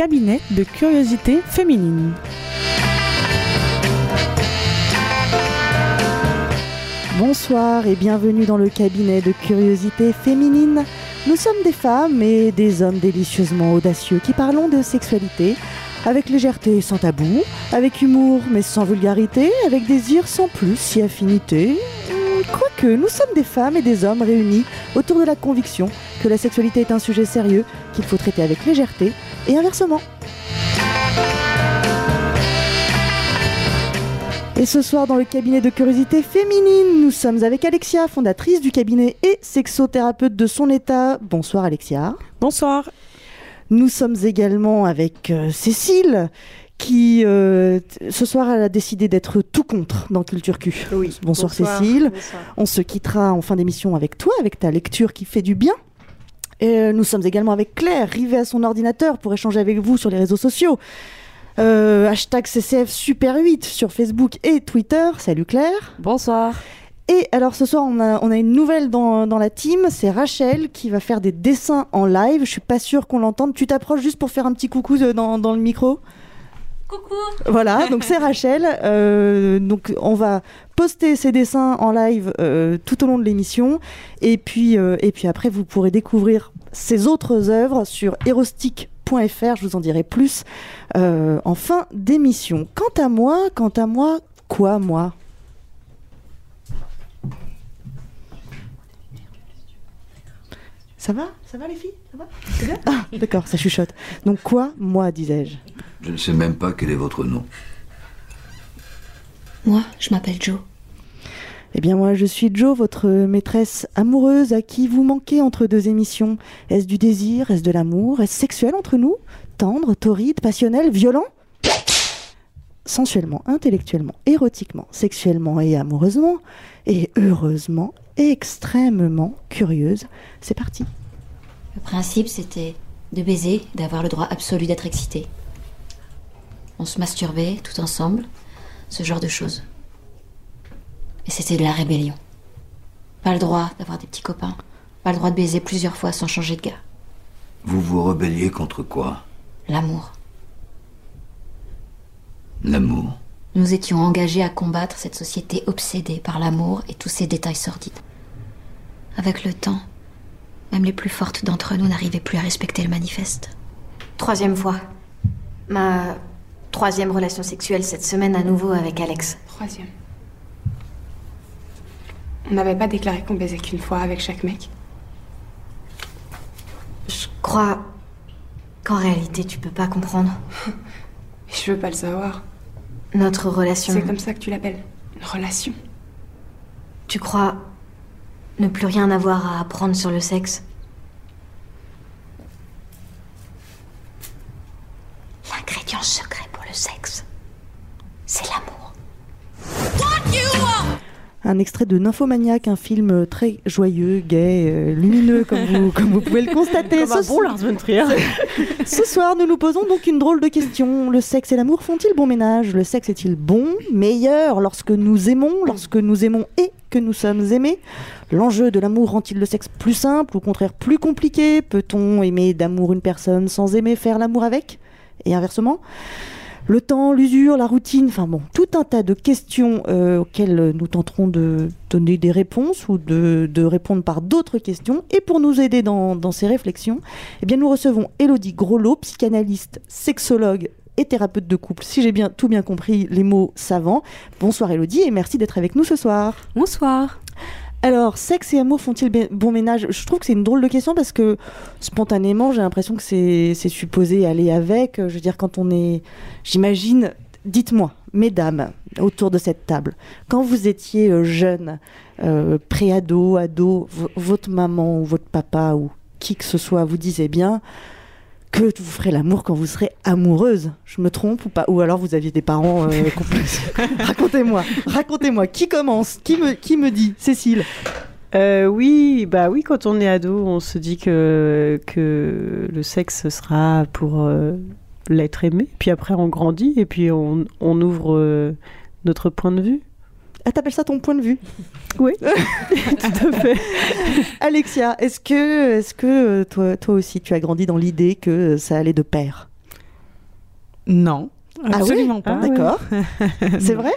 cabinet de curiosité féminine. Bonsoir et bienvenue dans le cabinet de curiosité féminine. Nous sommes des femmes et des hommes délicieusement audacieux qui parlons de sexualité avec légèreté sans tabou, avec humour mais sans vulgarité, avec désir sans plus si affinité. Quoique, nous sommes des femmes et des hommes réunis autour de la conviction que la sexualité est un sujet sérieux qu'il faut traiter avec légèreté et inversement. Et ce soir, dans le cabinet de curiosité féminine, nous sommes avec Alexia, fondatrice du cabinet et sexothérapeute de son état. Bonsoir Alexia. Bonsoir. Nous sommes également avec euh, Cécile, qui euh, ce soir elle a décidé d'être tout contre dans Culture Q. Oui. Bonsoir, Cécile. On se quittera en fin d'émission avec toi, avec ta lecture qui fait du bien. Et euh, nous sommes également avec Claire, rivée à son ordinateur pour échanger avec vous sur les réseaux sociaux. Euh, hashtag CCF Super 8 sur Facebook et Twitter. Salut Claire. Bonsoir. Et alors ce soir, on a, on a une nouvelle dans, dans la team. C'est Rachel qui va faire des dessins en live. Je suis pas sûre qu'on l'entende. Tu t'approches juste pour faire un petit coucou de- dans, dans le micro? Coucou Voilà, donc c'est Rachel. Euh, donc on va poster ces dessins en live euh, tout au long de l'émission. Et puis, euh, et puis après, vous pourrez découvrir ses autres œuvres sur erostic.fr. Je vous en dirai plus en fin d'émission. Quant à moi, quant à moi, quoi moi? Ça va? Ça va les filles? Ça va? C'est bien? Ah, d'accord, ça chuchote. Donc quoi, moi, disais-je? Je ne sais même pas quel est votre nom. Moi, je m'appelle Joe. Eh bien moi je suis Jo, votre maîtresse amoureuse à qui vous manquez entre deux émissions. Est-ce du désir? Est-ce de l'amour? Est-ce sexuel entre nous? Tendre, torride, passionnel, violent? Sensuellement, intellectuellement, érotiquement, sexuellement et amoureusement, et heureusement, extrêmement curieuse. C'est parti. Le principe, c'était de baiser, d'avoir le droit absolu d'être excité. On se masturbait tout ensemble, ce genre de choses. Et c'était de la rébellion. Pas le droit d'avoir des petits copains. Pas le droit de baiser plusieurs fois sans changer de gars. Vous vous rebelliez contre quoi? L'amour. L'amour. Nous étions engagés à combattre cette société obsédée par l'amour et tous ses détails sordides. Avec le temps, même les plus fortes d'entre nous n'arrivaient plus à respecter le manifeste. Troisième fois. Ma troisième relation sexuelle cette semaine à nouveau avec Alex. Troisième. On n'avait pas déclaré qu'on baisait qu'une fois avec chaque mec. Je crois qu'en réalité tu peux pas comprendre. Je veux pas le savoir. Notre relation. C'est comme ça que tu l'appelles. Une relation. Tu crois ne plus rien avoir à apprendre sur le sexe L'ingrédient secret pour le sexe, c'est l'amour. Un extrait de Nymphomaniac, un film très joyeux, gai, euh, lumineux, comme vous, comme vous pouvez le constater. Comme un bon Lars von Trier. Ce soir, nous nous posons donc une drôle de question. Le sexe et l'amour font-ils bon ménage? Le sexe est-il bon, meilleur lorsque nous aimons, lorsque nous aimons et que nous sommes aimés? L'enjeu de l'amour rend-il le sexe plus simple ou au contraire plus compliqué? Peut-on aimer d'amour une personne sans aimer faire l'amour avec? Et inversement? Le temps, l'usure, la routine, enfin tout un tas de questions euh, auxquelles nous tenterons de donner des réponses ou de, répondre par d'autres questions. Et pour nous aider dans, ces réflexions, eh bien, nous recevons Elodie Groslo, psychanalyste, sexologue et thérapeute de couple, si j'ai bien tout bien compris les mots savants. Bonsoir Elodie et merci d'être avec nous ce soir. Bonsoir. Alors, sexe et amour font-ils bon ménage? Je trouve que c'est une drôle de question parce que spontanément, j'ai l'impression que c'est supposé aller avec. Je veux dire, quand on est. J'imagine. Dites-moi, mesdames, autour de cette table, quand vous étiez euh, jeune, euh, pré-ado, ado, vo- votre maman ou votre papa ou qui que ce soit vous disait bien que vous ferez l'amour quand vous serez amoureuse. Je me trompe ou pas Ou alors vous aviez des parents euh, Racontez-moi, racontez-moi. Qui commence Qui me, qui me dit Cécile Euh, oui, bah oui, quand on est ado, on se dit que, que le sexe sera pour euh, l'être aimé. Puis après, on grandit et puis on, on ouvre notre point de vue. Ah, t'appelles ça ton point de vue Oui, tout à fait. Alexia, est-ce que, est-ce que euh, toi, toi aussi tu as grandi dans l'idée que ça allait de pair? Non, Ah oui? absolument pas. Ah ouais. D'accord. C'est vrai?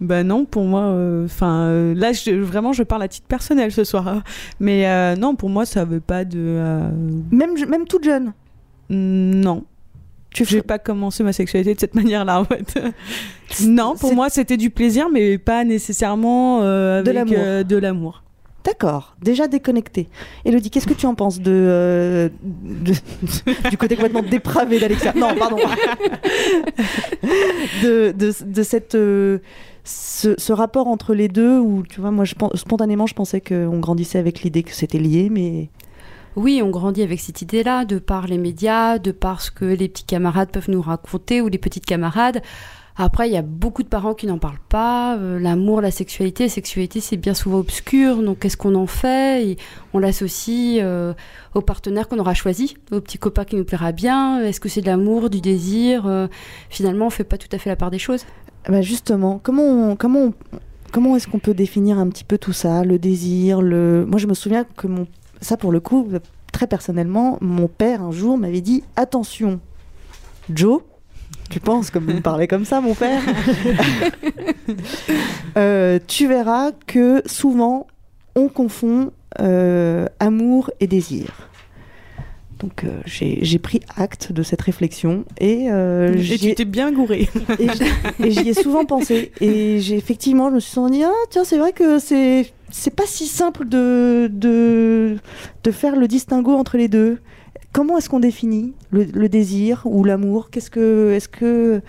Bah non, pour moi, enfin là, je- vraiment, je parle à titre personnel ce soir. hein. Mais euh, non, pour moi, ça veut pas de. euh, même, même toute jeune? Non. Tu J'ai pas commencé ma sexualité de cette manière-là, en fait. non, pour moi, c'était du plaisir, mais pas nécessairement euh, De avec l'amour. euh, de l'amour. D'accord, déjà déconnecté. Elodie, qu'est-ce que tu en penses de, euh, de- du côté complètement dépravé d'Alexia? Non, pardon. de, de, de cette, ce, ce rapport entre les deux où, tu vois, moi, je, spontanément, je pensais qu'on grandissait avec l'idée que c'était lié, mais Oui, on grandit avec cette idée-là, de par les médias, de par ce que les petits camarades peuvent nous raconter ou les petites camarades. Après, il y a beaucoup de parents qui n'en parlent pas. Euh, L'amour, la sexualité, la sexualité, c'est bien souvent obscur. Donc, qu'est-ce qu'on en fait? On l'associe euh, au partenaire qu'on aura choisi, au petit copain qui nous plaira bien. Est-ce que c'est de l'amour, du désir? Euh, Finalement, on fait pas tout à fait la part des choses. bah justement, comment, comment, comment est-ce qu'on peut définir un petit peu tout ça, le désir, le... Moi, je me souviens que mon... ça, pour le coup, très personnellement, mon père un jour m'avait dit attention, Joe. Tu penses comme il me parlait comme ça, mon père Euh, Tu verras que souvent on confond euh, amour et désir. Donc euh, j'ai pris acte de cette réflexion et, euh, Et j'y tu ai- t'es bien gouré. et j'y ai souvent pensé. Et j'ai effectivement, je me suis dit, ah tiens, c'est vrai que c'est c'est pas si simple de, de, de faire le distinguo entre les deux. Comment est-ce qu'on définit le, le désir ou l'amour? Qu'est-ce que est-ce que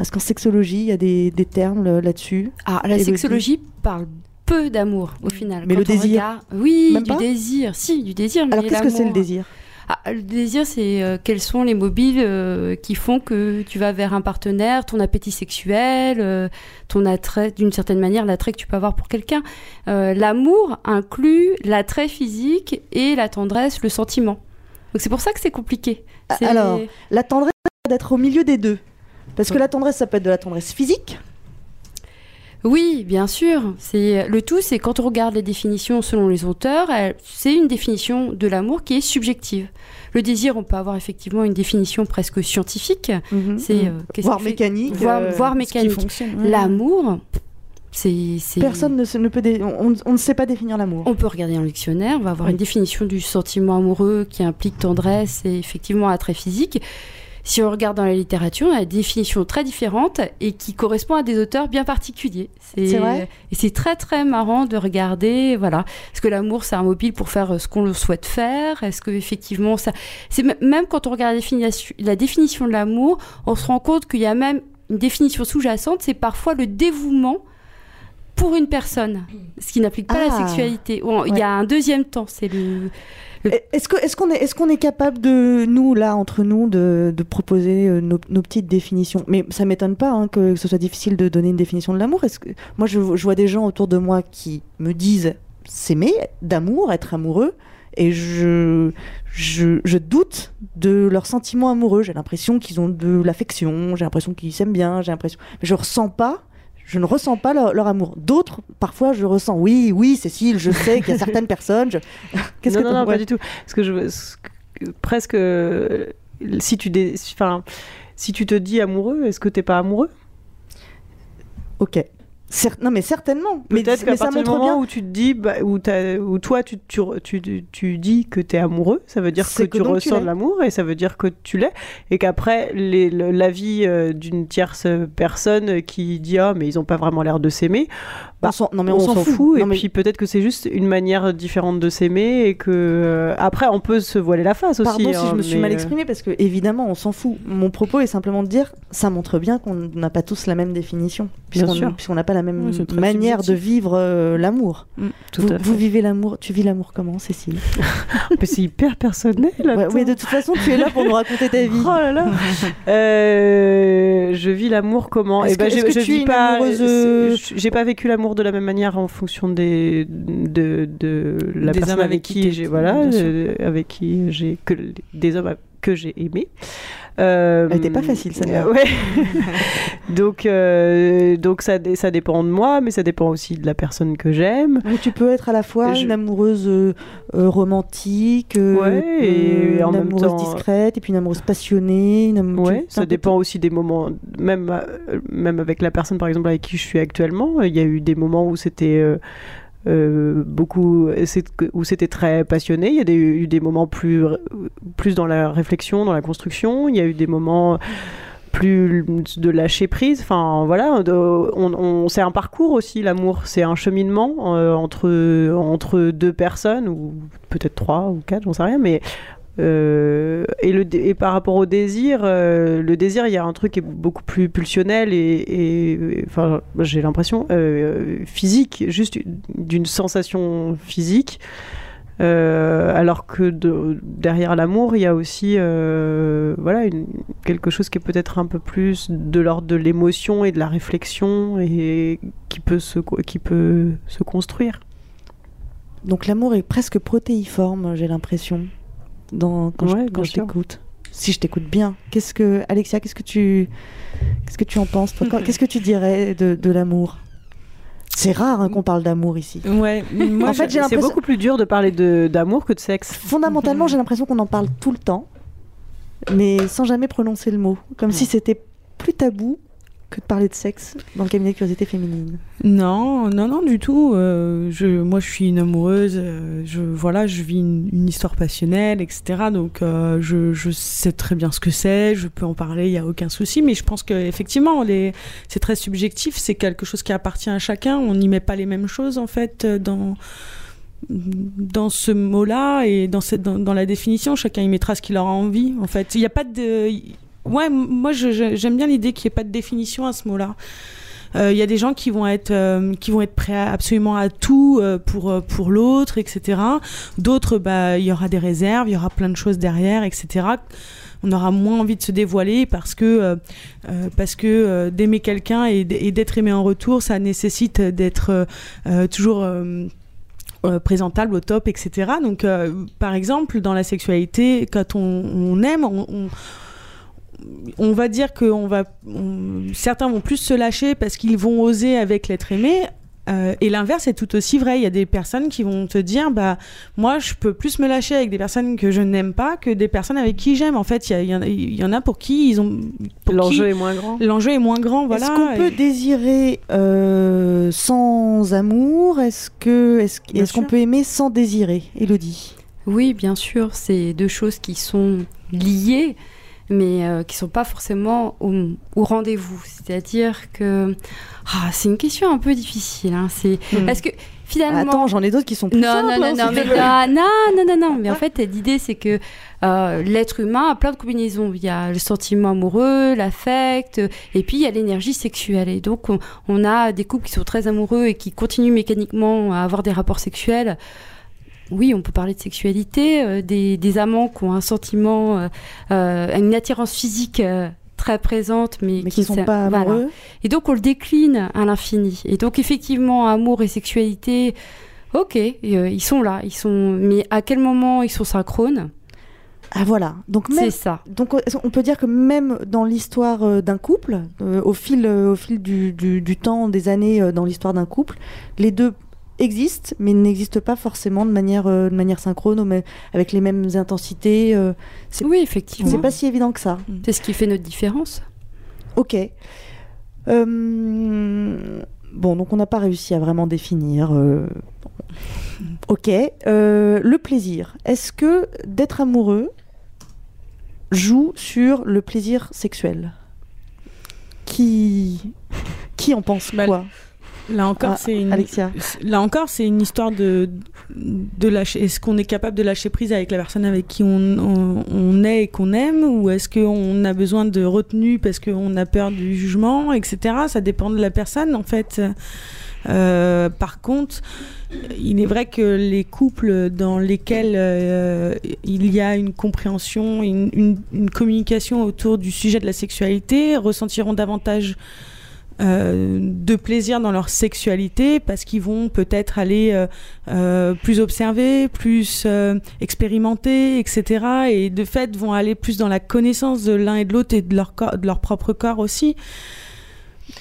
est-ce qu'en sexologie il y a des, des termes là- là-dessus? Ah, la sexologie parle peu d'amour au final. Mais Quand le désir? regarde- Oui, Même du pas? désir. Si, du désir. Alors qu'est-ce que c'est le désir? Ah, le désir, c'est euh, quels sont les mobiles euh, qui font que tu vas vers un partenaire, ton appétit sexuel, euh, ton attrait, d'une certaine manière, l'attrait que tu peux avoir pour quelqu'un. L'amour inclut l'attrait physique et la tendresse, le sentiment. Donc c'est pour ça que c'est compliqué. Ah, alors, La tendresse d'être au milieu des deux. Parce que la tendresse, ça peut être de la tendresse physique. Oui, bien sûr. C'est le tout, c'est quand on regarde les définitions selon les auteurs, c'est une définition de l'amour qui est subjective. Le désir, on peut avoir effectivement une définition presque scientifique. C'est euh, qu'est-ce Voire mécanique. voire, euh, voire mécanique. L'amour, c'est c'est- Personne ne, se- ne peut. dé- On, on ne sait pas définir l'amour. On peut regarder dans le dictionnaire, on va avoir Oui. une définition du sentiment amoureux qui implique tendresse et effectivement attrait physique. Si on regarde dans la littérature, on a des définitions très différentes et qui correspondent à des auteurs bien particuliers. C'est vrai? Et c'est très très marrant de regarder, voilà. Est-ce que l'amour c'est un mobile pour faire euh, ce qu'on le souhaite faire? Est-ce que effectivement ça, c'est même quand on regarde la définition, la définition de l'amour, on se rend compte qu'il y a même une définition sous-jacente, c'est parfois le dévouement pour une personne, ce qui n'applique pas Ah. la sexualité. Bon, Il y a un deuxième temps, c'est le. Est-ce qu'on est, est, qu'on est capable de, nous, là, entre nous, de, de proposer euh, nos, petites définitions? Mais ça m'étonne pas hein, que ce soit difficile de donner une définition de l'amour. Que Moi, je, vois des gens autour de moi qui me disent s'aimer, d'amour, être amoureux, et je, je, je doute de leurs sentiments amoureux. J'ai l'impression qu'ils ont de l'affection, j'ai l'impression qu'ils s'aiment bien, j'ai l'impression... Mais je ressens pas... Je ne ressens pas leur, leur amour. D'autres, parfois, je ressens. Oui, oui, Cécile, je sais qu'il y a certaines personnes. je- Qu'est-ce non, que non, non, pas du tout. Parce que je, ce que- presque, euh, si tu, dé- enfin, si tu te dis amoureux, est-ce que t'es pas amoureux? Ok. Non, mais certainement. Mais, Peut-être qu'à ça partir du moment bien. où tu te dis, bah, où, toi, tu, tu, tu, tu- dis que tu es amoureux, ça veut dire que, tu ressens de l'amour et ça veut dire que tu l'es. Et qu'après, l'avis euh, d'une tierce personne qui dit Ah, mais ils ont pas vraiment l'air de s'aimer, On bah, s'en- non, mais on, s'en fout. Et mais- puis peut-être que c'est juste une manière différente de s'aimer et que. euh, après, on peut se voiler la face aussi. Pardon si hein, je me suis mal euh, exprimée parce que évidemment on s'en fout. Mon propos est simplement de dire ça montre bien qu'on n'a pas tous la même définition puisqu'on n'a pas la même Oui, manière de vivre euh, l'amour. Mm, tout Vous, à vous fait. vivez l'amour. Tu vis l'amour comment, Cécile? Mais c'est hyper personnel. ouais. Oui, de toute façon tu es là pour nous raconter ta vie. Oh là là Euh, Je vis l'amour comment? Est-ce Eh ben, je tu es vis pas. J'ai pas vécu l'amour de la même manière en fonction des de, de la Des personne hommes avec qui j'ai voilà euh, avec qui j'ai que des hommes que j'ai aimé. Euh, Elle était pas facile, celle-là. Ouais. donc, euh, donc ça, ça dépend de moi, mais ça dépend aussi de la personne que j'aime. Donc tu peux être à la fois Je- une amoureuse euh, euh, romantique, euh, Ouais, et euh, en une même amoureuse temps- discrète, et puis une amoureuse passionnée. Une Ouais, ça dépend aussi des moments, même, euh, même avec la personne par exemple avec qui je suis actuellement. Il y a eu des moments où c'était euh, euh, beaucoup, c'est- où c'était très passionné. Il y a eu des moments plus, plus dans la réflexion, dans la construction. Il y a eu des moments plus de lâcher prise. Enfin voilà, on- c'est un parcours aussi l'amour, c'est un cheminement euh, entre entre deux personnes ou peut-être trois ou quatre, j'en sais rien, mais euh, et, par rapport au désir, euh, le désir, il y a un truc qui est beaucoup plus pulsionnel et, enfin, j'ai l'impression euh, physique, juste d'une sensation physique. Alors que de- derrière l'amour, il y a aussi voilà quelque chose qui est peut-être un peu plus de l'ordre de l'émotion et de la réflexion et qui peut se qui peut se construire. Donc l'amour est presque protéiforme, j'ai l'impression, dans, quand Ouais, je, quand t'écoute. Si je t'écoute bien, qu'est-ce que Alexia, qu'est-ce que tu, qu'est-ce que tu en penses Qu'est-ce que tu dirais de, de l'amour? C'est rare hein, qu'on parle d'amour ici. Ouais, moi, En fait, j'ai c'est beaucoup plus dur de parler d'amour que de sexe. Fondamentalement, j'ai l'impression qu'on en parle tout le temps, mais sans jamais prononcer le mot, comme si c'était plus tabou que de parler de sexe dans le cabinet de curiosité féminine. Non, non, non, du tout. Euh, je, moi, je suis une amoureuse. euh, je, voilà, je vis une, histoire passionnelle, etc. Donc, euh, je, sais très bien ce que c'est. Je peux en parler, il n'y a aucun souci. Mais je pense qu'effectivement, c'est très subjectif. C'est quelque chose qui appartient à chacun. On n'y met pas les mêmes choses, en fait, dans dans ce mot-là et dans, dans, dans la définition, chacun y mettra ce qu'il aura envie. En fait, il n'y a pas de. Ouais, moi j'aime bien l'idée qu'il n'y ait pas de définition à ce mot-là. Euh, Il y a des gens qui vont être euh, qui vont être prêts à- absolument à tout euh, pour pour l'autre, etc. D'autres, bah il y aura des réserves, il y aura plein de choses derrière, etc. On aura moins envie de se dévoiler parce que parce que d'aimer quelqu'un et, d'être aimé en retour, ça nécessite d'être toujours présentable au top, etc. Donc, par exemple, dans la sexualité, quand on, aime, on- on va dire que on va, on- certains vont plus se lâcher parce qu'ils vont oser avec l'être aimé. euh, et l'inverse est tout aussi vrai. Il y a des personnes qui vont te dire, bah, moi, je peux plus me lâcher avec des personnes que je n'aime pas que des personnes avec qui j'aime. En fait, il y, en a- il y en a pour qui ils ont. L'enjeu est moins grand. L'enjeu est moins grand, voilà. Est-ce qu'on peut Et- désirer euh, sans amour? Est-ce que est-ce, est-ce qu'on peut aimer sans désirer, Elodie Oui, bien sûr, c'est deux choses qui sont liées, mais euh, qui sont pas forcément au, au rendez-vous. C'est-à-dire que ah, c'est une question un peu difficile. Hein. C'est est-ce que finalement Attends, j'en ai d'autres qui sont plus non, simples. non, non, hein, non, mais veux. non, non, non, non. Mais en fait, l'idée, c'est que euh, l'être humain a plein de combinaisons. Il y a le sentiment amoureux, l'affect, et puis il y a l'énergie sexuelle. Et donc, on, on a des couples qui sont très amoureux et qui continuent mécaniquement à avoir des rapports sexuels. Oui, on peut parler de sexualité, euh, des, des amants qui ont un sentiment, euh, euh, une attirance physique euh, très présente, mais, mais qui ne sont pas voilà. amoureux. Et donc on le décline à l'infini. Et donc effectivement, amour et sexualité, ok, ils sont là, ils sont. Mais à quel moment ils sont synchrones? Ah voilà. Donc même C'est ça. Donc on peut dire que même dans l'histoire d'un couple, euh, au fil, euh, au fil du, du- du temps, des années euh, dans l'histoire d'un couple, les deux existent, mais n'existent pas forcément de manière, euh, de manière synchrone, ou avec les mêmes intensités. euh, c'est Oui, effectivement. c'est pas si évident que ça. C'est ce qui fait notre différence. Ok. Euh, Bon, donc on n'a pas réussi à vraiment définir. euh, Ok. Euh, le plaisir. Est-ce que d'être amoureux joue sur le plaisir sexuel? Qui qui en pense Bah, quoi? Là encore, Ah, c'est une. Alexia. Là encore, c'est une histoire de de lâcher. Est-ce qu'on est capable de lâcher prise avec la personne avec qui on, on, on est et qu'on aime, ou est-ce qu'on a besoin de retenue parce qu'on a peur du jugement, etc. Ça dépend de la personne, en fait. Euh, par contre, il est vrai que les couples dans lesquels euh, il y a une compréhension, une, une- une communication autour du sujet de la sexualité ressentiront davantage euh, de plaisir dans leur sexualité parce qu'ils vont peut-être aller euh, euh, plus observer, plus expérimenter, etc. Et de fait vont aller plus dans la connaissance de l'un et de l'autre et de leur, corps, de leur propre corps aussi.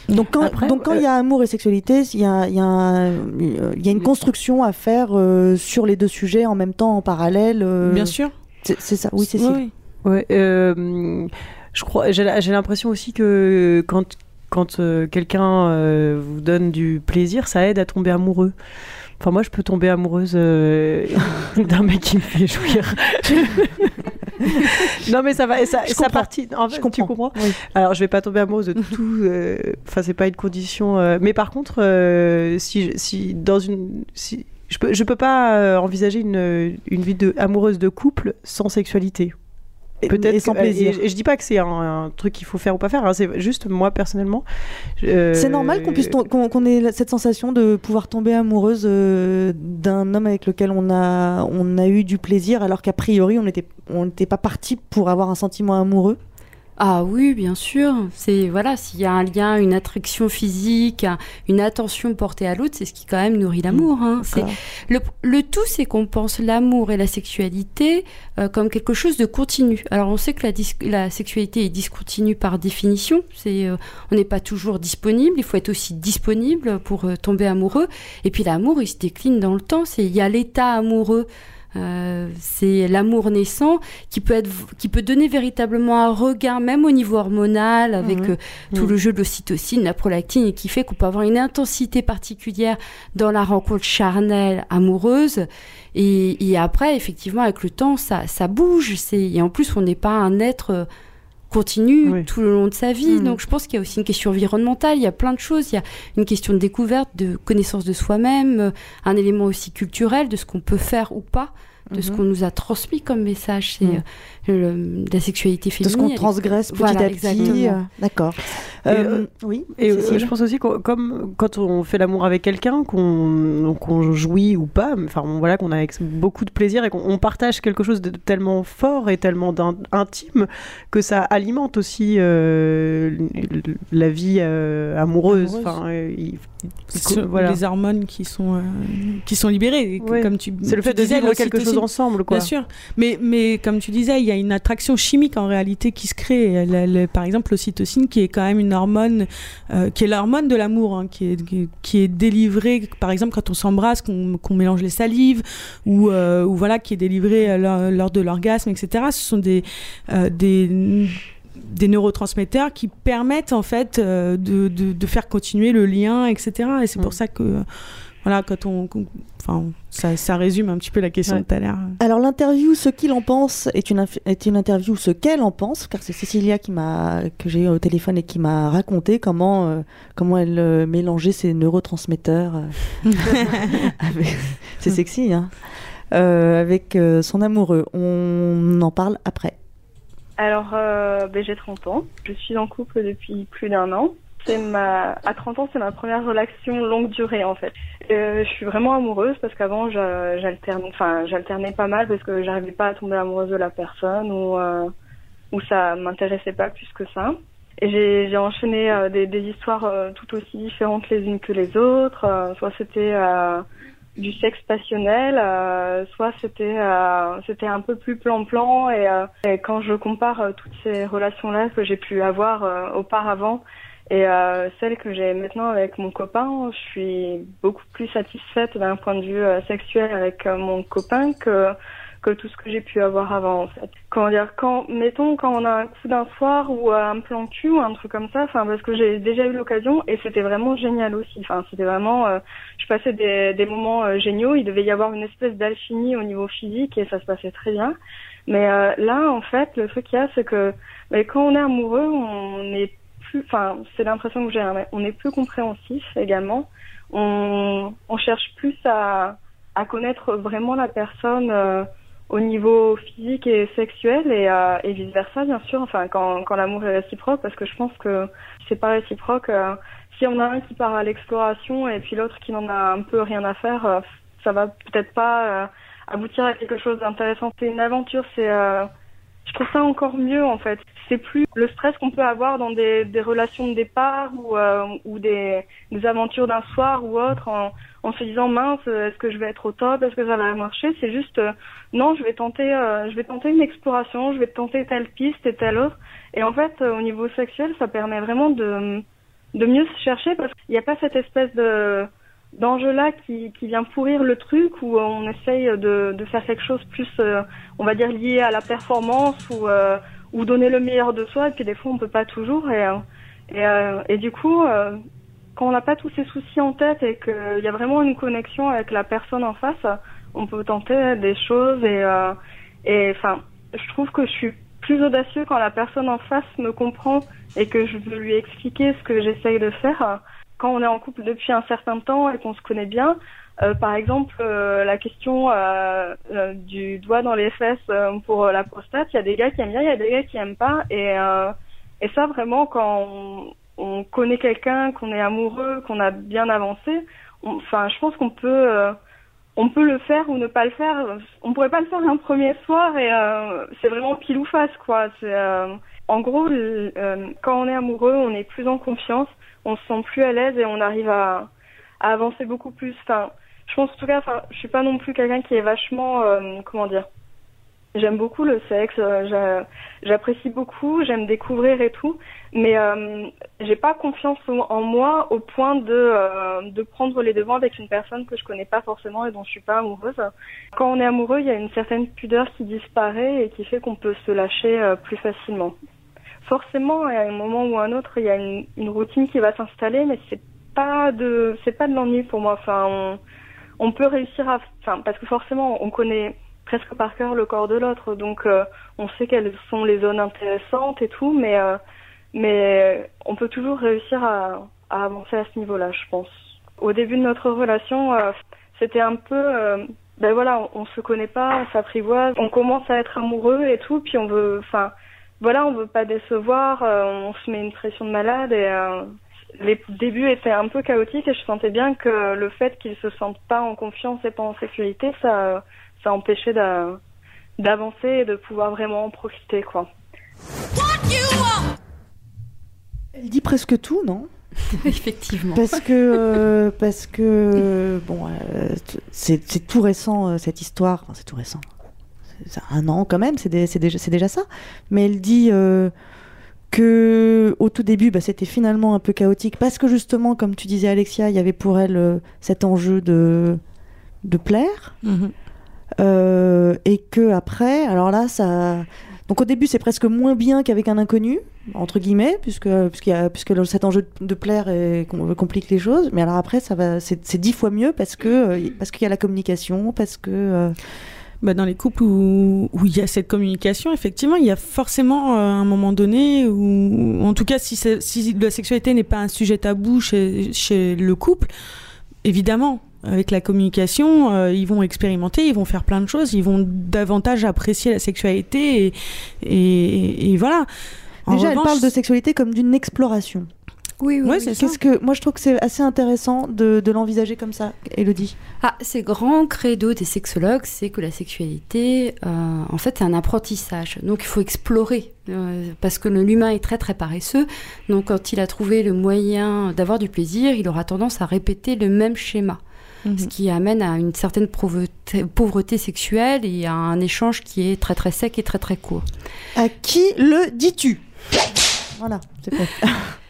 Donc quand, Après, donc quand il y a amour et sexualité, il y a, il y a un- il y a une construction à faire sur les deux sujets en même temps, en parallèle. Bien sûr. C'est ça, oui, c'est ça. oui. Ouais, je crois, j'ai l'impression aussi que quand, quand euh, quelqu'un euh, vous donne du plaisir, ça aide à tomber amoureux. Enfin, moi, je peux tomber amoureuse euh, d'un mec qui me fait jouir. non, mais ça va, ça, Je ça comprends. partie. En fait, Je tu comprends. comprends Oui. Alors, je vais pas tomber amoureuse de tout. Enfin, c'est pas une condition. mais par contre, si, dans une, si je peux, je peux pas envisager une, une vie de amoureuse de couple sans sexualité. Et- Peut-être sans que- plaisir. Et, et je dis pas que c'est un, un truc qu'il faut faire ou pas faire. hein, c'est juste moi personnellement. euh, C'est normal qu'on puisse ait cette sensation de pouvoir tomber amoureuse euh, d'un homme avec lequel on a on a eu du plaisir alors qu'a priori on n'était on n'était pas parti pour avoir un sentiment amoureux? Ah oui, bien sûr. C'est voilà, s'il y a un lien, une attraction physique, un- une attention portée à l'autre, c'est ce qui quand même nourrit l'amour. hein. C'est D'accord. le, le tout, c'est qu'on pense l'amour et la sexualité euh, comme quelque chose de continu. Alors on sait que la, dis- la sexualité est discontinue par définition. C'est euh, on n'est pas toujours disponible. Il faut être aussi disponible pour euh, tomber amoureux. Et puis l'amour, il se décline dans le temps. C'est il y a l'état amoureux. Euh, c'est l'amour naissant qui peut être qui peut donner véritablement un regain même au niveau hormonal avec Mhm. euh, tout Mhm. le jeu de l'ocytocine, la prolactine et qui fait qu'on peut avoir une intensité particulière dans la rencontre charnelle amoureuse et, et après effectivement avec le temps ça ça bouge c'est et en plus on n'est pas un être continu Oui. tout le long de sa vie Mhm. donc je pense qu'il y a aussi une question environnementale il y a plein de choses il y a une question de découverte de connaissance de soi-même euh, un élément aussi culturel de ce qu'on peut faire ou pas de ce Mhm. qu'on nous a transmis comme message c'est Mhm. euh, la sexualité de ce féminine qu'on transgresse petit Voilà, à petit. euh, D'accord. Euh, oui. Et euh, je pense aussi que comme quand on fait l'amour avec quelqu'un, qu'on qu'on jouit ou pas, enfin voilà, qu'on a avec beaucoup de plaisir et qu'on on partage quelque chose de tellement fort et tellement intime que ça alimente aussi euh, la vie euh, amoureuse. Amoureuse. Enfin, il- il- Ce- voilà. les hormones qui sont euh, qui sont libérées et que, Ouais. comme tu C'est le fait de vivre quelque chose l'ocytocine. ensemble, quoi. Bien sûr, mais mais comme tu disais, il y a une attraction chimique en réalité qui se crée. Elle- elle- par exemple, l'ocytocine, qui est quand même une hormone, euh, qui est l'hormone de l'amour, hein, qui est qui, qui est délivrée, par exemple, quand on s'embrasse, qu'on mélange les salives, ou euh, ou voilà, qui est délivrée euh, lors, lors de l'orgasme, etc. Ce sont des euh, des des neurotransmetteurs qui permettent en fait euh, de, de, de faire continuer le lien, etc. Et c'est Mm. pour ça que voilà, quand on, enfin, ça, ça résume un petit peu la question Ouais. de tout à l'heure. Alors l'interview ce qu'il en pense est une est une interview ce qu'elle en pense car c'est Cécilia qui m'a que j'ai eu au téléphone et qui m'a raconté comment euh, comment elle euh, mélangeait ses neurotransmetteurs euh, avec- c'est sexy hein euh, avec euh, son amoureux. On en parle après. Alors, euh, ben, j'ai 30 ans. Je suis en couple depuis plus d'un an. C'est ma... À 30 ans, c'est ma première relation longue durée, en fait. Euh, je suis vraiment amoureuse parce qu'avant, j'a- j'alterne... enfin, j'alternais pas mal parce que j'arrivais pas à tomber amoureuse de la personne ou, euh, ou ça m'intéressait pas plus que ça. Et j'ai enchaîné euh, des, des histoires euh, tout aussi différentes les unes que les autres. Euh, soit c'était du sexe passionnel, euh, soit c'était euh, c'était un peu plus plan-plan. Et, euh, et quand je compare toutes ces relations-là que j'ai pu avoir auparavant et euh, celles que j'ai maintenant avec mon copain, je suis beaucoup plus satisfaite d'un point de vue euh, sexuel avec euh, mon copain que que tout ce que j'ai pu avoir avant en fait. Comment dire quand mettons quand on a un coup d'un soir ou euh, un plan cul ou un truc comme ça, enfin parce que j'ai déjà eu l'occasion et c'était vraiment génial aussi. Enfin c'était vraiment euh, je passais des, des moments géniaux, il devait y avoir une espèce d'alchimie au niveau physique et ça se passait très bien. Mais euh, là en fait le truc qu'il y a c'est que mais quand on est amoureux, on est enfin c'est l'impression que j'ai hein, on est plus compréhensif également. On cherche plus à connaître vraiment la personne euh, au niveau physique et sexuel et, euh, vice versa bien sûr enfin quand, l'amour est réciproque parce que je pense que c'est pas réciproque euh, si on a un qui part à l'exploration et puis l'autre qui n'en a un peu rien à faire ça va peut-être pas aboutir à quelque chose d'intéressant c'est une aventure c'est je trouve ça encore mieux en fait. C'est plus le stress qu'on peut avoir dans des, des relations de départ ou, euh, ou des, des aventures d'un soir ou autre en, en se disant mince, est-ce que je vais être au top, est-ce que ça va marcher? C'est juste euh, non, je vais tenter, euh, je vais tenter une exploration, je vais tenter telle piste et telle autre. Et en fait, au niveau sexuel, ça permet vraiment de de mieux se chercher parce qu'il n'y a pas cette espèce de d'enjeu-là qui, qui vient pourrir le truc où on essaye de, de faire quelque chose plus, euh, on va dire, lié à la performance ou, euh, ou donner le meilleur de soi. Et puis des fois, on peut pas toujours. Et, euh, et, euh, et du coup, euh, quand on n'a pas tous ces soucis en tête et qu'il y a vraiment une connexion avec la personne en face, on peut tenter des choses. Et euh, et enfin, je trouve que je suis plus audacieux quand la personne en face me comprend et que je veux lui expliquer ce que j'essaye de faire quand on est en couple depuis un certain temps et qu'on se connaît bien, euh, par exemple, euh, la question euh, du doigt dans les fesses pour la prostate, il y a des gars qui aiment bien, il y a des gars qui aiment pas. Et, ça, vraiment, quand on, on connaît quelqu'un, qu'on est amoureux, qu'on a bien avancé, enfin, je pense qu'on peut, on peut le faire ou ne pas le faire. On pourrait pas le faire un premier soir et c'est vraiment pile ou face, quoi. En gros, quand on est amoureux, on est plus en confiance on se sent plus à l'aise et on arrive à, avancer beaucoup plus. Enfin, je pense en tout cas, enfin, je suis pas non plus quelqu'un qui est vachement, euh, comment dire, j'aime beaucoup le sexe, euh, j'a- j'apprécie beaucoup, j'aime découvrir et tout, mais euh, j'ai pas confiance en- moi au point de euh, de prendre les devants avec une personne que je connais pas forcément et dont je suis pas amoureuse. Quand on est amoureux, il y a une certaine pudeur qui disparaît et qui fait qu'on peut se lâcher plus facilement forcément, à un moment ou à un autre, il y a une, une routine qui va s'installer, mais c'est pas de, c'est pas de l'ennui pour moi. Enfin, on, on peut réussir à, enfin, parce que forcément, on connaît presque par cœur le corps de l'autre, donc euh, on sait quelles sont les zones intéressantes et tout, mais euh, mais on peut toujours réussir à, à avancer à ce niveau-là, je pense. Au début de notre relation, euh, c'était un peu, euh, ben voilà, on, on se connaît pas, on s'apprivoise, on commence à être amoureux et tout, puis on veut, enfin voilà, on veut pas décevoir, euh, on se met une pression de malade et euh, les débuts étaient un peu chaotiques et je sentais bien que le fait qu'ils se sentent pas en confiance et pas en sécurité, ça, ça empêchait d'a- d'avancer et de pouvoir vraiment en profiter, quoi. Elle dit presque tout, non? Effectivement. Parce que, euh, parce que, bon, euh, c'est c'est tout récent euh, cette histoire. Enfin, c'est tout récent. Un an quand même. C'est dé- c'est déjà, ça. Mais elle dit euh, que au tout début, bah, c'était finalement un peu chaotique parce que justement, comme tu disais, Alexia, il y avait pour elle euh, cet enjeu de de plaire. Mhm. Euh, et que après, alors là, ça. Donc au début, c'est presque moins bien qu'avec un inconnu, entre guillemets, puisque, puisqu'il y a, puisque cet enjeu de plaire est- complique les choses. Mais alors après, ça va, c'est dix fois mieux parce que euh, parce qu'il y a la communication, parce que. euh, Bah, dans les couples où où il y a cette communication, effectivement, il y a forcément euh, un moment donné où, en tout cas, si, la sexualité n'est pas un sujet tabou chez, chez le couple, évidemment, avec la communication, euh, ils vont expérimenter, ils vont faire plein de choses, ils vont davantage apprécier la sexualité et, et, et voilà. En Déjà, elle revanche, parle de sexualité comme d'une exploration. Oui, oui, Ouais, oui. c'est que moi je trouve que c'est assez intéressant de, de l'envisager comme ça, Elodie. Ah, c'est grand credo des sexologues, c'est que la sexualité, euh, en fait, c'est un apprentissage. Donc, il faut explorer, euh, parce que l'humain est très très paresseux. Donc, quand il a trouvé le moyen d'avoir du plaisir, il aura tendance à répéter le même schéma, Mhm. ce qui amène à une certaine pauvreté, pauvreté sexuelle et à un échange qui est très très sec et très très court. À qui le dis-tu? Voilà, c'est.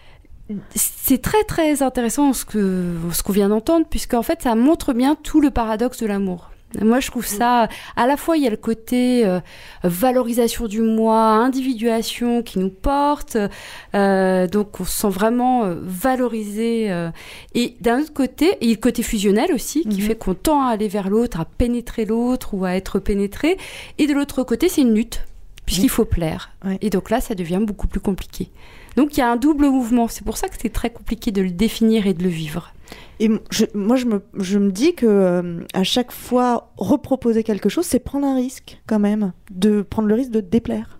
C'est très très intéressant ce que ce qu'on vient d'entendre puisqu'en fait ça montre bien tout le paradoxe de l'amour. Moi, je trouve ça, à la fois, il y a le côté euh, valorisation du moi, individuation qui nous porte, euh, donc on se sent vraiment euh, valorisé. et d'un autre côté, il y a le côté fusionnel aussi, qui Mhm. fait qu'on tend à aller vers l'autre, à pénétrer l'autre ou à être pénétré. Et de l'autre côté, c'est une lutte, puisqu'il faut plaire. Ouais. Et donc là, ça devient beaucoup plus compliqué. Donc il y a un double mouvement. C'est pour ça que c'est très compliqué de le définir et de le vivre. Et je- moi, je me, je me dis que euh, à chaque fois reproposer quelque chose, c'est prendre un risque quand même, de prendre le risque de déplaire.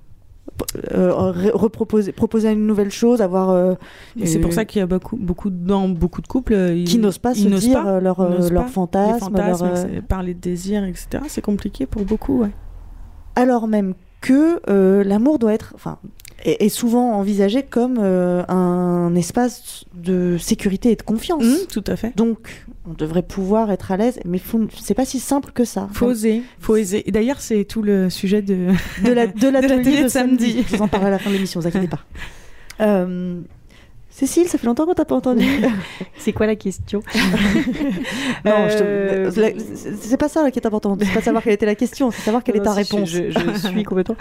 Euh, re- reproposer, proposer une nouvelle chose, avoir euh, Et c'est euh, pour ça qu'il y a beaucoup, beaucoup dans beaucoup de couples ils- qui n'osent pas ils se dire pas, leur, pas. fantasme, les fantasmes, leur, euh, etc., parler de désir, etc. C'est compliqué pour beaucoup, ouais. alors même que euh, l'amour doit être, enfin, est, est souvent envisagé comme euh, un espace de sécurité et de confiance. Mmh, tout à fait. Donc, on devrait pouvoir être à l'aise, mais c'est pas si simple que ça. Faut oser, faut oser. D'ailleurs, c'est tout le sujet de de la- de de, de samedi. Je vous en parlerai à la fin de l'émission, vous inquiétez pas. Euh, Cécile, ça fait longtemps qu'on t'a pas entendu. C'est quoi la question? Non, je te- Euh, la- c'est pas ça qui est important. C'est pas savoir quelle était la question, c'est savoir quelle est ta Non, si, réponse. Je, suis complètement.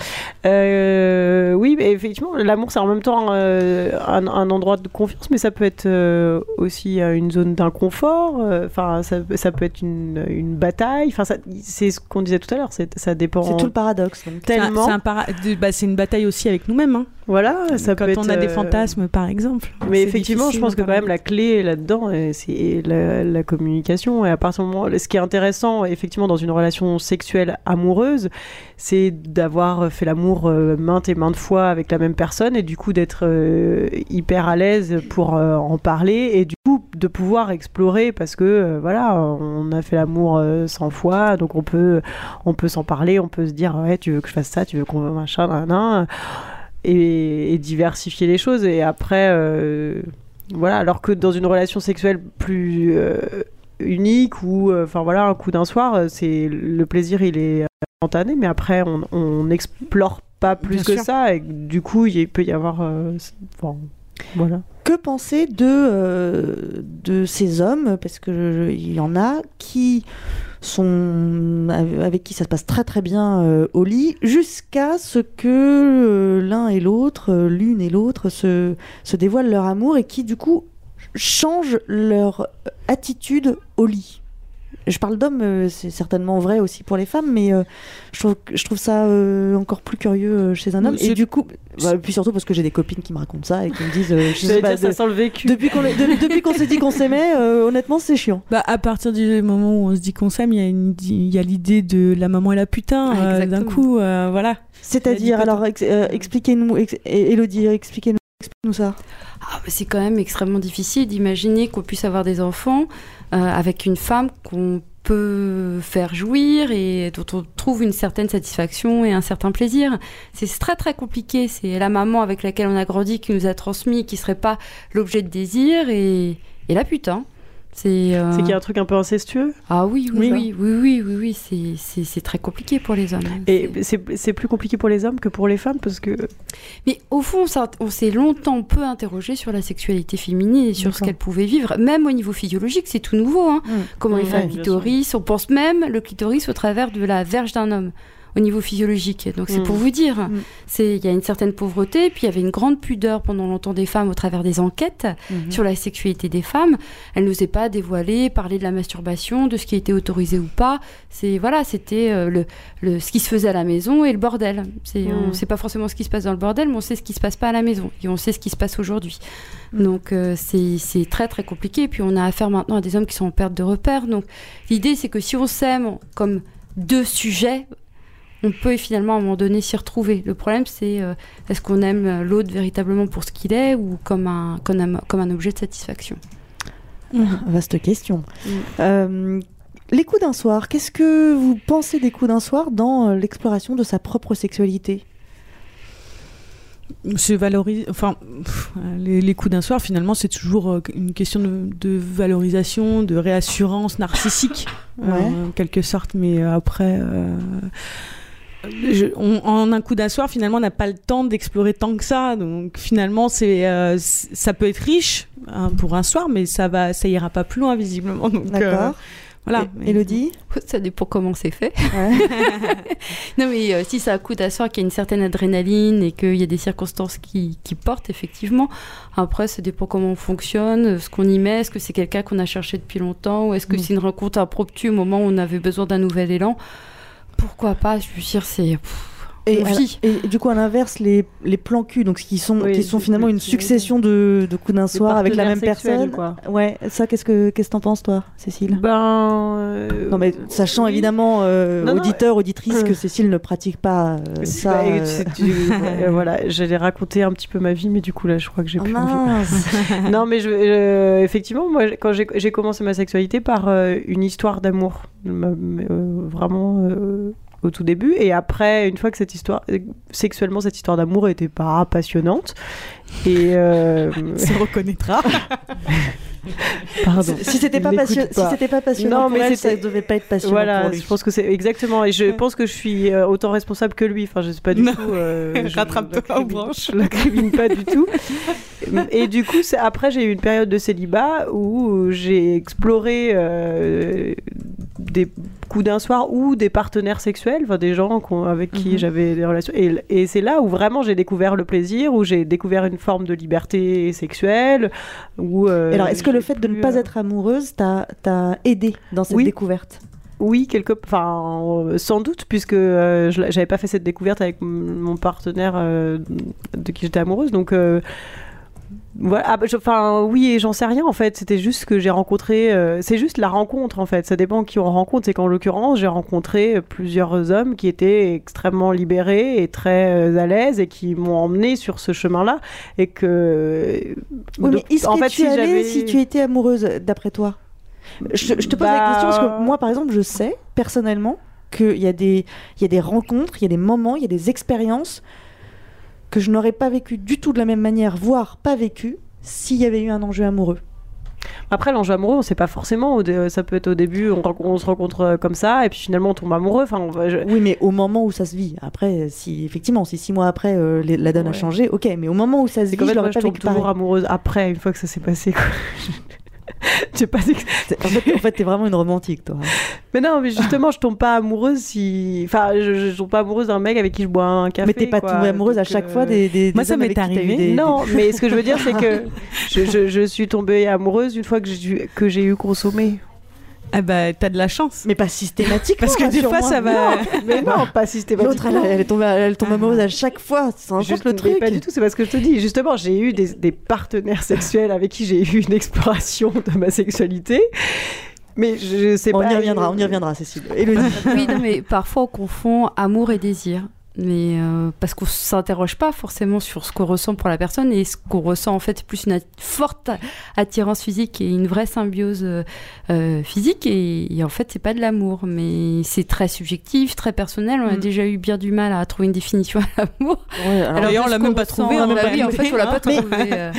Euh, oui, mais effectivement, l'amour, c'est en même temps euh, un, un endroit de confiance, mais ça peut être euh, aussi une zone d'inconfort. euh, Enfin, ça, ça peut être une, une bataille. Enfin, c'est ce qu'on disait tout à l'heure. Ça dépend. C'est tout le paradoxe. Donc. Tellement. C'est un para- bah, c'est une bataille aussi avec nous-mêmes. hein. Voilà, ça Quand peut on être, a des fantasmes, par exemple. Mais effectivement, je pense que quand même la clé là-dedans, euh, c'est la, la communication. Et à partir du moment, ce qui est intéressant, effectivement, dans une relation sexuelle amoureuse, c'est d'avoir fait l'amour euh, maintes et maintes fois avec la même personne et du coup d'être euh, hyper à l'aise pour en parler et du coup de pouvoir explorer parce que voilà, on a fait l'amour euh, 100 fois, donc on peut, on peut s'en parler, on peut se dire ouais, tu veux que je fasse ça, tu veux qu'on machin, nan, nan et, et diversifier les choses. Et après, euh, voilà, alors que dans une relation sexuelle plus euh, unique ou, euh, enfin voilà, un coup d'un soir, c'est le plaisir, il est spontané, mais après, on- n'explore pas plus Bien que sûr. ça, et du coup, il peut y avoir, bon, Que penser de, euh, de ces hommes, parce que je- je- il y en a, qui sont avec qui ça se passe très très bien euh, au lit, jusqu'à ce que euh, l'un et l'autre, l'une et l'autre, se, se dévoilent leur amour et qui du coup changent leur attitude au lit. Je parle d'hommes, euh, c'est certainement vrai aussi pour les femmes, mais euh, je, trouve, que- je trouve ça euh, encore plus curieux chez un homme. Et du coup, bah, puis surtout parce que j'ai des copines qui me racontent ça et qui me disent, euh, je sais pas, dire, ça sent le vécu. depuis qu'on est- de- depuis qu'on s'est dit qu'on s'aimait, euh, honnêtement, c'est chiant. Bah, à partir du moment où on se dit qu'on s'aime, il y a une- il y a l'idée de la maman et la putain. Ah, euh, D'un coup, euh, voilà. C'est-à-dire, alors, ex- euh, expliquez-nous, ex- Elodie, expliquez-nous explique-nous ça. Ah, c'est quand même extrêmement difficile d'imaginer qu'on puisse avoir des enfants avec une femme qu'on peut faire jouir et dont on trouve une certaine satisfaction et un certain plaisir. C'est très très compliqué. C'est la maman avec laquelle on a grandi qui nous a transmis, qui serait pas l'objet de désir et, et la putain. C'est euh, C'est qu'il y a un truc un peu incestueux. ah oui oui Oui. oui oui oui oui, oui, c'est- très compliqué pour les hommes. Et c'est plus compliqué pour les hommes que pour les femmes parce que Mais au fond, ça- on s'est longtemps peu interrogé sur la sexualité féminine et sur ce qu'elle pouvait vivre, même au niveau physiologique, c'est tout nouveau. Hein. Comment il Ouais, fait un bien sûr. clitoris On pense même le clitoris au travers de la verge d'un homme au niveau physiologique. Donc c'est Mm. pour vous dire, Mm. c'est il y a une certaine pauvreté, puis il y avait une grande pudeur pendant longtemps des femmes au travers des enquêtes Mhm. sur la sexualité des femmes. Elles n'osaient pas dévoiler, parler de la masturbation, de ce qui était autorisé ou pas. C'est voilà, c'était euh, le, le ce qui se faisait à la maison et le bordel. C'est Mm. on sait pas forcément ce qui se passe dans le bordel, mais on sait ce qui se passe pas à la maison et on sait ce qui se passe aujourd'hui. Mm. Donc euh, c'est très très compliqué. Puis on a affaire maintenant à des hommes qui sont en perte de repères. Donc l'idée c'est que si on s'aime comme deux sujets, on peut finalement à un moment donné s'y retrouver. Le problème c'est euh, est-ce qu'on aime l'autre véritablement pour ce qu'il est ou comme un, comme un comme un objet de satisfaction? Vaste question. Euh, les coups d'un soir, qu'est-ce que vous pensez des coups d'un soir dans euh, l'exploration de sa propre sexualité? Se valoriser. Enfin, pff, les, les coups d'un soir, finalement, c'est toujours euh, une question de, de valorisation, de réassurance narcissique, euh, en quelque sorte. Mais euh, après. euh, je- on- en un coup d'un soir, finalement, on n'a pas le temps d'explorer tant que ça. Donc, finalement, c'est, euh, ça peut être riche hein, pour un soir, mais ça va, ça ira pas plus loin visiblement. Donc, euh, D'accord. voilà. Elodie? Ça dépend comment c'est fait. Ouais. Non, mais euh, si ça coûte à soir qu'il y a une certaine adrénaline et qu'il y a des circonstances qui, qui portent, effectivement. Après, ça dépend comment on fonctionne, ce qu'on y met. Est-ce que c'est quelqu'un qu'on a cherché depuis longtemps ou est-ce que Mm. c'est une rencontre impromptue au moment où on avait besoin d'un nouvel élan? Pourquoi pas Je veux dire, c'est. Et, du coup, à l'inverse, les, les plans cul, donc qui sont, Oui, qui sont finalement une succession de, de coups d'un soir avec la même personne. quoi. Ouais, ça, qu'est-ce que qu'est-ce que t'en penses, toi, Cécile? Ben. euh, Non, mais sachant oui. évidemment, euh, Non, non, auditeurs, auditrices, euh, que Cécile ne pratique pas euh, ça. voilà, j'allais raconter un petit peu ma vie, mais du coup là, je crois que j'ai oh plus envie. non, mais je, effectivement, moi, quand j'ai commencé ma sexualité par une histoire d'amour, vraiment au tout début. Et après, une fois que cette histoire, sexuellement, cette histoire d'amour était pas passionnante. Et euh, Se reconnaîtra. pardon. Si c'était pas, passion- si pas. c'était pas passionnant Non, pour mais elle, ça devait pas être passionnant Voilà, pour lui. je pense que c'est exactement. Et je pense que je suis euh, autant responsable que lui. Enfin, je sais pas du Non. tout. euh, je- Rattrape-toi aux branches. Je l'incrimine pas du tout. Et du coup, c'est- après, j'ai eu une période de célibat où j'ai exploré euh, des coups d'un soir ou des partenaires sexuels, des gens avec qui Mhm. j'avais des relations. Et, et c'est là où vraiment j'ai découvert le plaisir, où j'ai découvert une forme de liberté sexuelle. Où, euh, Alors, est-ce que le fait de ne pas euh, être amoureuse t'a aidé dans cette Oui. découverte? Oui, quelque, enfin, euh, sans doute, puisque euh, j'avais pas fait cette découverte avec mon partenaire euh, de qui j'étais amoureuse, donc. Euh, voilà, ah, bah, je- enfin oui et j'en sais rien en fait. C'était juste que j'ai rencontré. euh, c'est juste la rencontre en fait. Ça dépend qui on rencontre. C'est qu'en l'occurrence j'ai rencontré plusieurs hommes qui étaient extrêmement libérés et très euh, à l'aise et qui m'ont emmené sur ce chemin-là et que. Oui, donc, mais est-ce en que fait, tu si allais si tu étais amoureuse, d'après toi? Je, je te pose la Bah, question parce que moi, par exemple, je sais personnellement qu'il y, a des- il y a des rencontres, il y a des moments, il y a des expériences que je n'aurais pas vécu du tout de la même manière, voire pas vécu, s'il y avait eu un enjeu amoureux. Après, l'enjeu amoureux, on sait pas forcément. Dé- Ça peut être au début, on, se rencontre euh, comme ça, et puis finalement, on tombe amoureux. Enfin, on va- je- Oui, mais au moment où ça se vit. Après, si effectivement, si six mois après euh, la donne a changé, ok. Mais au moment où ça se vit, je moi, l'aurais je tombe toujours pareil. amoureuse après, une fois que ça s'est passé. quoi. Pas En fait, en fait, t'es vraiment une romantique, toi. Mais non, mais justement, je tombe pas amoureuse si. Enfin, je, je tombe pas amoureuse d'un mec avec qui je bois un café. mais t'es pas tombée amoureuse à chaque euh, fois des, des, Moi, des ça m'est arrivé. des- Non, mais ce que je veux dire, c'est que je, je- je suis tombée amoureuse une fois que j'ai que j'ai eu consommé. Ah bah, t'as de la chance. Mais pas systématiquement. Parce que des fois, ça va. Mais non, pas L'autre, systématiquement. elle, elle tombe, elle tombe amoureuse à chaque fois. C'est Juste- le truc. Pas du tout, c'est pas ce que je te dis. Justement, j'ai eu des, des partenaires sexuels avec qui j'ai eu une exploration de ma sexualité. Mais je sais On pas. y reviendra, on y reviendra, Cécile. Élodie. Oui, non, mais parfois on confond amour et désir. Mais euh, parce qu'on s'interroge pas forcément sur ce qu'on ressent pour la personne et ce qu'on ressent en fait c'est plus une at- forte attirance physique et une vraie symbiose euh, euh, physique et, et en fait c'est pas de l'amour. Mais c'est très subjectif très personnel. On a Mm. déjà eu bien du mal à trouver une définition à l'amour. Ouais, alors- D'ailleurs, on que l'a même pas trouvé, on l'a pas oui, en trouvé, fait on l'a pas trouvé euh.